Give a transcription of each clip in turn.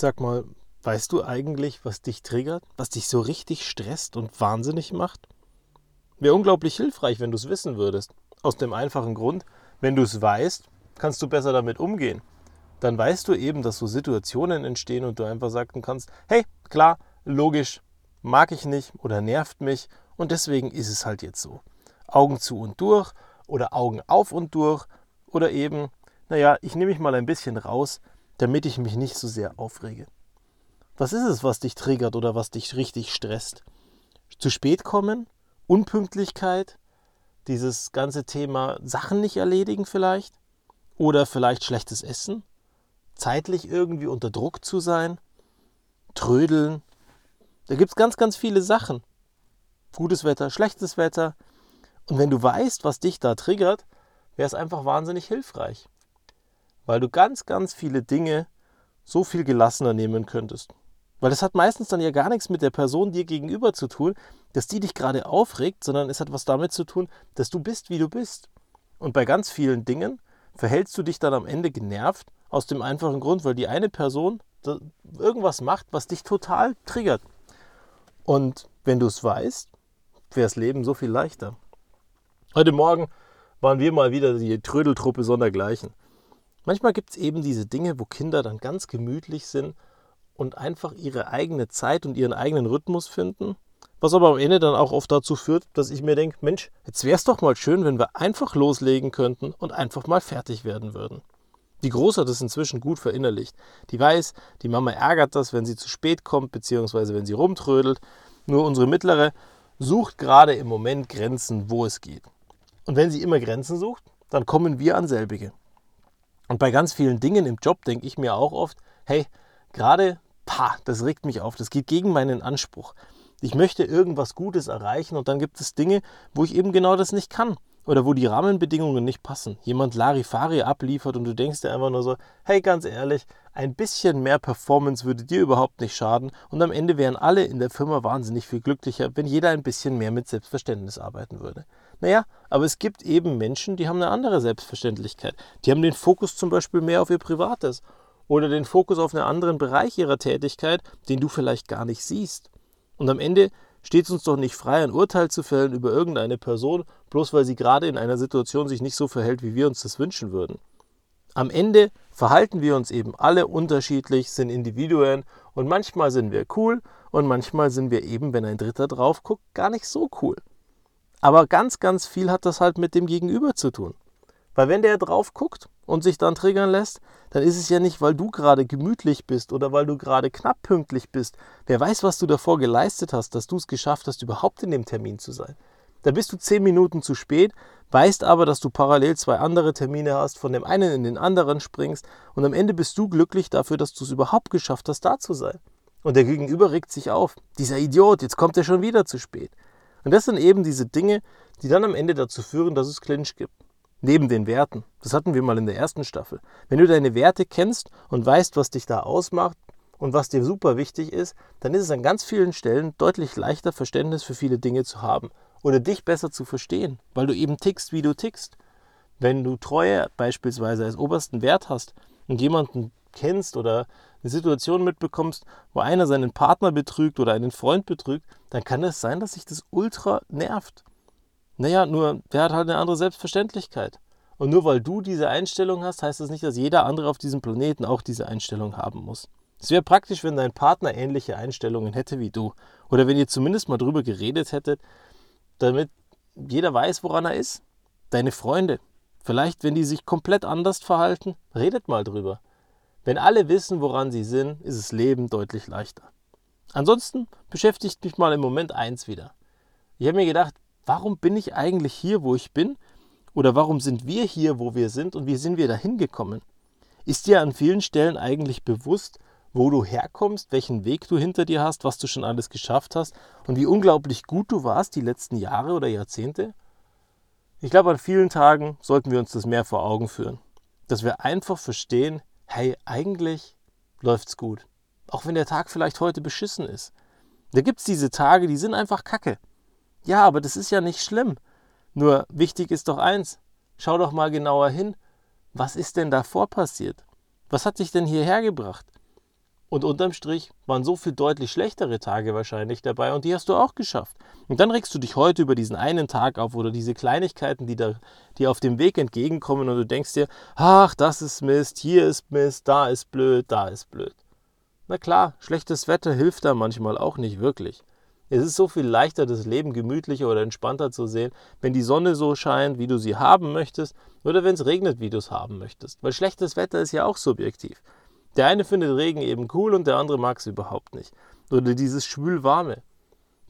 Sag mal, weißt du eigentlich, was dich triggert, was dich so richtig stresst und wahnsinnig macht? Wäre unglaublich hilfreich, wenn du es wissen würdest. Aus dem einfachen Grund, wenn du es weißt, kannst du besser damit umgehen. Dann weißt du eben, dass so Situationen entstehen und du einfach sagen kannst, hey, klar, logisch, mag ich nicht oder nervt mich und deswegen ist es halt jetzt so. Augen zu und durch oder Augen auf und durch oder eben, naja, ich nehme mich mal ein bisschen raus, damit ich mich nicht so sehr aufrege. Was ist es, was dich triggert oder was dich richtig stresst? Zu spät kommen? Unpünktlichkeit? Dieses ganze Thema Sachen nicht erledigen vielleicht? Oder vielleicht schlechtes Essen? Zeitlich irgendwie unter Druck zu sein? Trödeln? Da gibt es ganz, ganz viele Sachen. Gutes Wetter, schlechtes Wetter. Und wenn du weißt, was dich da triggert, wäre es einfach wahnsinnig hilfreich weil du ganz, ganz viele Dinge so viel gelassener nehmen könntest. Weil das hat meistens dann ja gar nichts mit der Person dir gegenüber zu tun, dass die dich gerade aufregt, sondern es hat was damit zu tun, dass du bist, wie du bist. Und bei ganz vielen Dingen verhältst du dich dann am Ende genervt, aus dem einfachen Grund, weil die eine Person irgendwas macht, was dich total triggert. Und wenn du es weißt, wäre das Leben so viel leichter. Heute Morgen waren wir mal wieder die Trödeltruppe sondergleichen. Manchmal gibt es eben diese Dinge, wo Kinder dann ganz gemütlich sind und einfach ihre eigene Zeit und ihren eigenen Rhythmus finden. Was aber am Ende dann auch oft dazu führt, dass ich mir denke, Mensch, jetzt wäre es doch mal schön, wenn wir einfach loslegen könnten und einfach mal fertig werden würden. Die Große hat es inzwischen gut verinnerlicht. Die weiß, die Mama ärgert das, wenn sie zu spät kommt, beziehungsweise wenn sie rumtrödelt. Nur unsere Mittlere sucht gerade im Moment Grenzen, wo es geht. Und wenn sie immer Grenzen sucht, dann kommen wir an selbige. Und bei ganz vielen Dingen im Job denke ich mir auch oft, hey, gerade, pa, das regt mich auf, das geht gegen meinen Anspruch. Ich möchte irgendwas Gutes erreichen und dann gibt es Dinge, wo ich eben genau das nicht kann oder wo die Rahmenbedingungen nicht passen. Jemand Larifari abliefert und du denkst dir einfach nur so, hey, ganz ehrlich, ein bisschen mehr Performance würde dir überhaupt nicht schaden und am Ende wären alle in der Firma wahnsinnig viel glücklicher, wenn jeder ein bisschen mehr mit Selbstverständnis arbeiten würde. Naja, aber es gibt eben Menschen, die haben eine andere Selbstverständlichkeit. Die haben den Fokus zum Beispiel mehr auf ihr Privates oder den Fokus auf einen anderen Bereich ihrer Tätigkeit, den du vielleicht gar nicht siehst. Und am Ende steht es uns doch nicht frei, ein Urteil zu fällen über irgendeine Person, bloß weil sie gerade in einer Situation sich nicht so verhält, wie wir uns das wünschen würden. Am Ende verhalten wir uns eben alle unterschiedlich, sind Individuen und manchmal sind wir cool und manchmal sind wir eben, wenn ein Dritter drauf guckt, gar nicht so cool. Aber ganz, ganz viel hat das halt mit dem Gegenüber zu tun. Weil wenn der drauf guckt und sich dann triggern lässt, dann ist es ja nicht, weil du gerade gemütlich bist oder weil du gerade knapp pünktlich bist. Wer weiß, was du davor geleistet hast, dass du es geschafft hast, überhaupt in dem Termin zu sein. Da bist du zehn Minuten zu spät, weißt aber, dass du parallel zwei andere Termine hast, von dem einen in den anderen springst und am Ende bist du glücklich dafür, dass du es überhaupt geschafft hast, da zu sein. Und der Gegenüber regt sich auf. Dieser Idiot, jetzt kommt er schon wieder zu spät. Und das sind eben diese Dinge, die dann am Ende dazu führen, dass es Clinch gibt. Neben den Werten. Das hatten wir mal in der ersten Staffel. Wenn du deine Werte kennst und weißt, was dich da ausmacht und was dir super wichtig ist, dann ist es an ganz vielen Stellen deutlich leichter, Verständnis für viele Dinge zu haben oder dich besser zu verstehen, weil du eben tickst, wie du tickst. Wenn du Treue beispielsweise als obersten Wert hast und jemanden kennst oder eine Situation mitbekommst, wo einer seinen Partner betrügt oder einen Freund betrügt, dann kann es sein, dass sich das ultra nervt. Naja, nur der hat halt eine andere Selbstverständlichkeit. Und nur weil du diese Einstellung hast, heißt das nicht, dass jeder andere auf diesem Planeten auch diese Einstellung haben muss. Es wäre praktisch, wenn dein Partner ähnliche Einstellungen hätte wie du. Oder wenn ihr zumindest mal drüber geredet hättet, damit jeder weiß, woran er ist. Deine Freunde. Vielleicht, wenn die sich komplett anders verhalten, redet mal drüber. Wenn alle wissen, woran sie sind, ist das Leben deutlich leichter. Ansonsten beschäftigt mich mal im Moment eins wieder. Ich habe mir gedacht, warum bin ich eigentlich hier, wo ich bin? Oder warum sind wir hier, wo wir sind und wie sind wir da hingekommen? Ist dir an vielen Stellen eigentlich bewusst, wo du herkommst, welchen Weg du hinter dir hast, was du schon alles geschafft hast und wie unglaublich gut du warst die letzten Jahre oder Jahrzehnte? Ich glaube, an vielen Tagen sollten wir uns das mehr vor Augen führen. Dass wir einfach verstehen, hey, eigentlich läuft's gut. Auch wenn der Tag vielleicht heute beschissen ist. Da gibt es diese Tage, die sind einfach kacke. Ja, aber das ist ja nicht schlimm. Nur wichtig ist doch eins. Schau doch mal genauer hin. Was ist denn davor passiert? Was hat dich denn hierher gebracht? Und unterm Strich waren so viel deutlich schlechtere Tage wahrscheinlich dabei und die hast du auch geschafft. Und dann regst du dich heute über diesen einen Tag auf oder diese Kleinigkeiten, die dir die auf dem Weg entgegenkommen und du denkst dir, ach, das ist Mist, hier ist Mist, da ist blöd, da ist blöd. Na klar, schlechtes Wetter hilft da manchmal auch nicht wirklich. Es ist so viel leichter, das Leben gemütlicher oder entspannter zu sehen, wenn die Sonne so scheint, wie du sie haben möchtest, oder wenn es regnet, wie du es haben möchtest. Weil schlechtes Wetter ist ja auch subjektiv. Der eine findet Regen eben cool und der andere mag es überhaupt nicht. Oder dieses schwülwarme.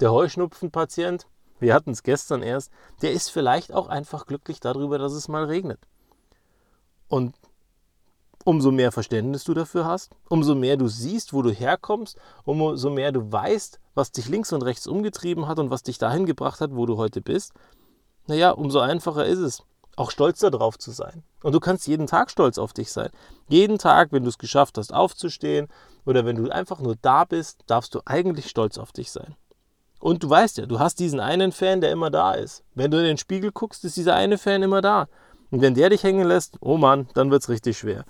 Der Heuschnupfenpatient, wir hatten es gestern erst, der ist vielleicht auch einfach glücklich darüber, dass es mal regnet. Und umso mehr Verständnis du dafür hast, umso mehr du siehst, wo du herkommst, umso mehr du weißt, was dich links und rechts umgetrieben hat und was dich dahin gebracht hat, wo du heute bist, naja, umso einfacher ist es, auch stolz darauf zu sein. Und du kannst jeden Tag stolz auf dich sein. Jeden Tag, wenn du es geschafft hast, aufzustehen oder wenn du einfach nur da bist, darfst du eigentlich stolz auf dich sein. Und du weißt ja, du hast diesen einen Fan, der immer da ist. Wenn du in den Spiegel guckst, ist dieser eine Fan immer da. Und wenn der dich hängen lässt, oh Mann, dann wird es richtig schwer.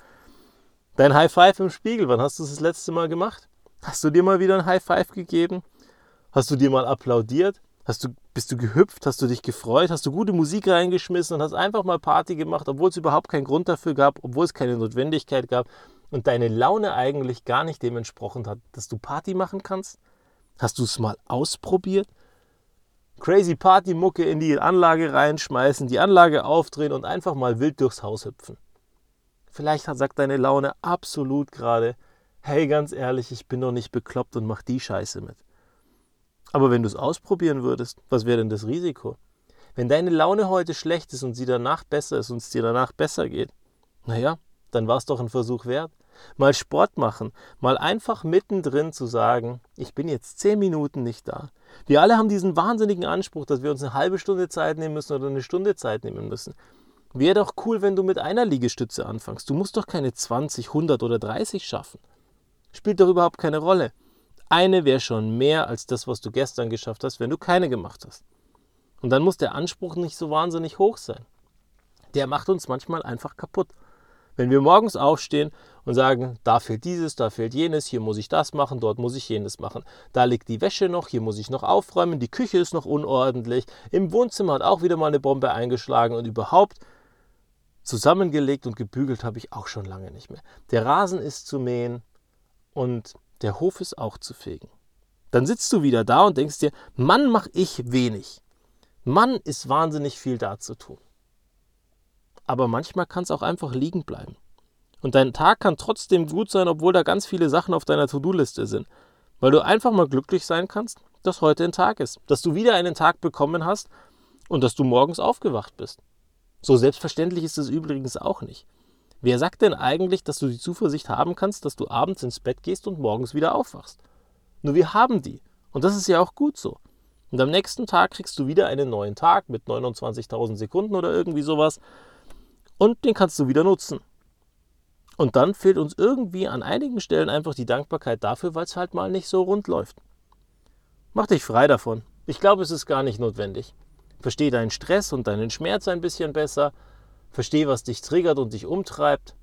Dein High Five im Spiegel, wann hast du es das letzte Mal gemacht? Hast du dir mal wieder ein High Five gegeben? Hast du dir mal applaudiert? Hast du, bist du gehüpft? Hast du dich gefreut? Hast du gute Musik reingeschmissen und hast einfach mal Party gemacht, obwohl es überhaupt keinen Grund dafür gab, obwohl es keine Notwendigkeit gab und deine Laune eigentlich gar nicht dem entsprochen hat, dass du Party machen kannst? Hast du es mal ausprobiert? Crazy Party-Mucke in die Anlage reinschmeißen, die Anlage aufdrehen und einfach mal wild durchs Haus hüpfen. Vielleicht sagt deine Laune absolut gerade, hey, ganz ehrlich, ich bin doch nicht bekloppt und mach die Scheiße mit. Aber wenn du es ausprobieren würdest, was wäre denn das Risiko? Wenn deine Laune heute schlecht ist und sie danach besser ist und es dir danach besser geht, naja, dann war es doch ein Versuch wert. Mal Sport machen, mal einfach mittendrin zu sagen, ich bin jetzt zehn Minuten nicht da. Wir alle haben diesen wahnsinnigen Anspruch, dass wir uns eine halbe Stunde Zeit nehmen müssen oder eine Stunde Zeit nehmen müssen. Wäre doch cool, wenn du mit einer Liegestütze anfängst. Du musst doch keine 20, 100 oder 30 schaffen. Spielt doch überhaupt keine Rolle. Eine wäre schon mehr als das, was du gestern geschafft hast, wenn du keine gemacht hast. Und dann muss der Anspruch nicht so wahnsinnig hoch sein. Der macht uns manchmal einfach kaputt. Wenn wir morgens aufstehen und sagen, da fehlt dieses, da fehlt jenes, hier muss ich das machen, dort muss ich jenes machen, da liegt die Wäsche noch, hier muss ich noch aufräumen, die Küche ist noch unordentlich, im Wohnzimmer hat auch wieder mal eine Bombe eingeschlagen und überhaupt zusammengelegt und gebügelt habe ich auch schon lange nicht mehr. Der Rasen ist zu mähen und der Hof ist auch zu fegen. Dann sitzt du wieder da und denkst dir, Mann, mach ich wenig. Mann, ist wahnsinnig viel da zu tun. Aber manchmal kann es auch einfach liegen bleiben. Und dein Tag kann trotzdem gut sein, obwohl da ganz viele Sachen auf deiner To-Do-Liste sind. Weil du einfach mal glücklich sein kannst, dass heute ein Tag ist. Dass du wieder einen Tag bekommen hast und dass du morgens aufgewacht bist. So selbstverständlich ist es übrigens auch nicht. Wer sagt denn eigentlich, dass du die Zuversicht haben kannst, dass du abends ins Bett gehst und morgens wieder aufwachst? Nur wir haben die. Und das ist ja auch gut so. Und am nächsten Tag kriegst du wieder einen neuen Tag mit 29.000 Sekunden oder irgendwie sowas. Und den kannst du wieder nutzen. Und dann fehlt uns irgendwie an einigen Stellen einfach die Dankbarkeit dafür, weil es halt mal nicht so rund läuft. Mach dich frei davon. Ich glaube, es ist gar nicht notwendig. Versteh deinen Stress und deinen Schmerz ein bisschen besser Versteh, was dich triggert und dich umtreibt.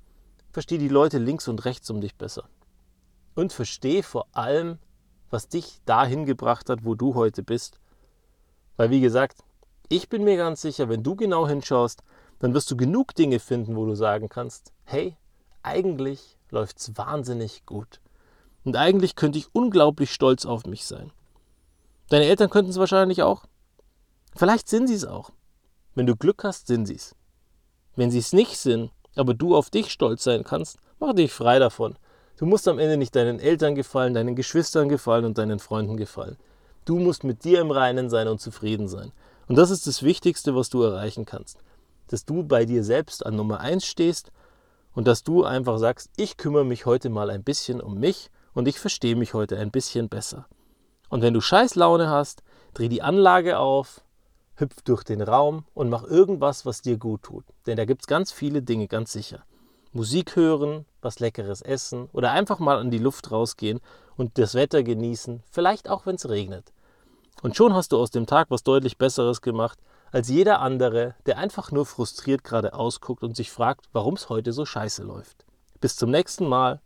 Versteh die Leute links und rechts um dich besser. Und versteh vor allem, was dich dahin gebracht hat, wo du heute bist. Weil, wie gesagt, ich bin mir ganz sicher, wenn du genau hinschaust, dann wirst du genug Dinge finden, wo du sagen kannst, hey, eigentlich läuft's wahnsinnig gut. Und eigentlich könnte ich unglaublich stolz auf mich sein. Deine Eltern könnten es wahrscheinlich auch. Vielleicht sind sie es auch. Wenn du Glück hast, sind sie es. Wenn sie es nicht sind, aber du auf dich stolz sein kannst, mach dich frei davon. Du musst am Ende nicht deinen Eltern gefallen, deinen Geschwistern gefallen und deinen Freunden gefallen. Du musst mit dir im Reinen sein und zufrieden sein. Und das ist das Wichtigste, was du erreichen kannst. Dass du bei dir selbst an Nummer 1 stehst und dass du einfach sagst, ich kümmere mich heute mal ein bisschen um mich und ich verstehe mich heute ein bisschen besser. Und wenn du Scheißlaune hast, dreh die Anlage auf, hüpf durch den Raum und mach irgendwas, was dir gut tut. Denn da gibt es ganz viele Dinge, ganz sicher. Musik hören, was Leckeres essen oder einfach mal in die Luft rausgehen und das Wetter genießen, vielleicht auch wenn es regnet. Und schon hast du aus dem Tag was deutlich Besseres gemacht als jeder andere, der einfach nur frustriert gerade ausguckt und sich fragt, warum es heute so scheiße läuft. Bis zum nächsten Mal.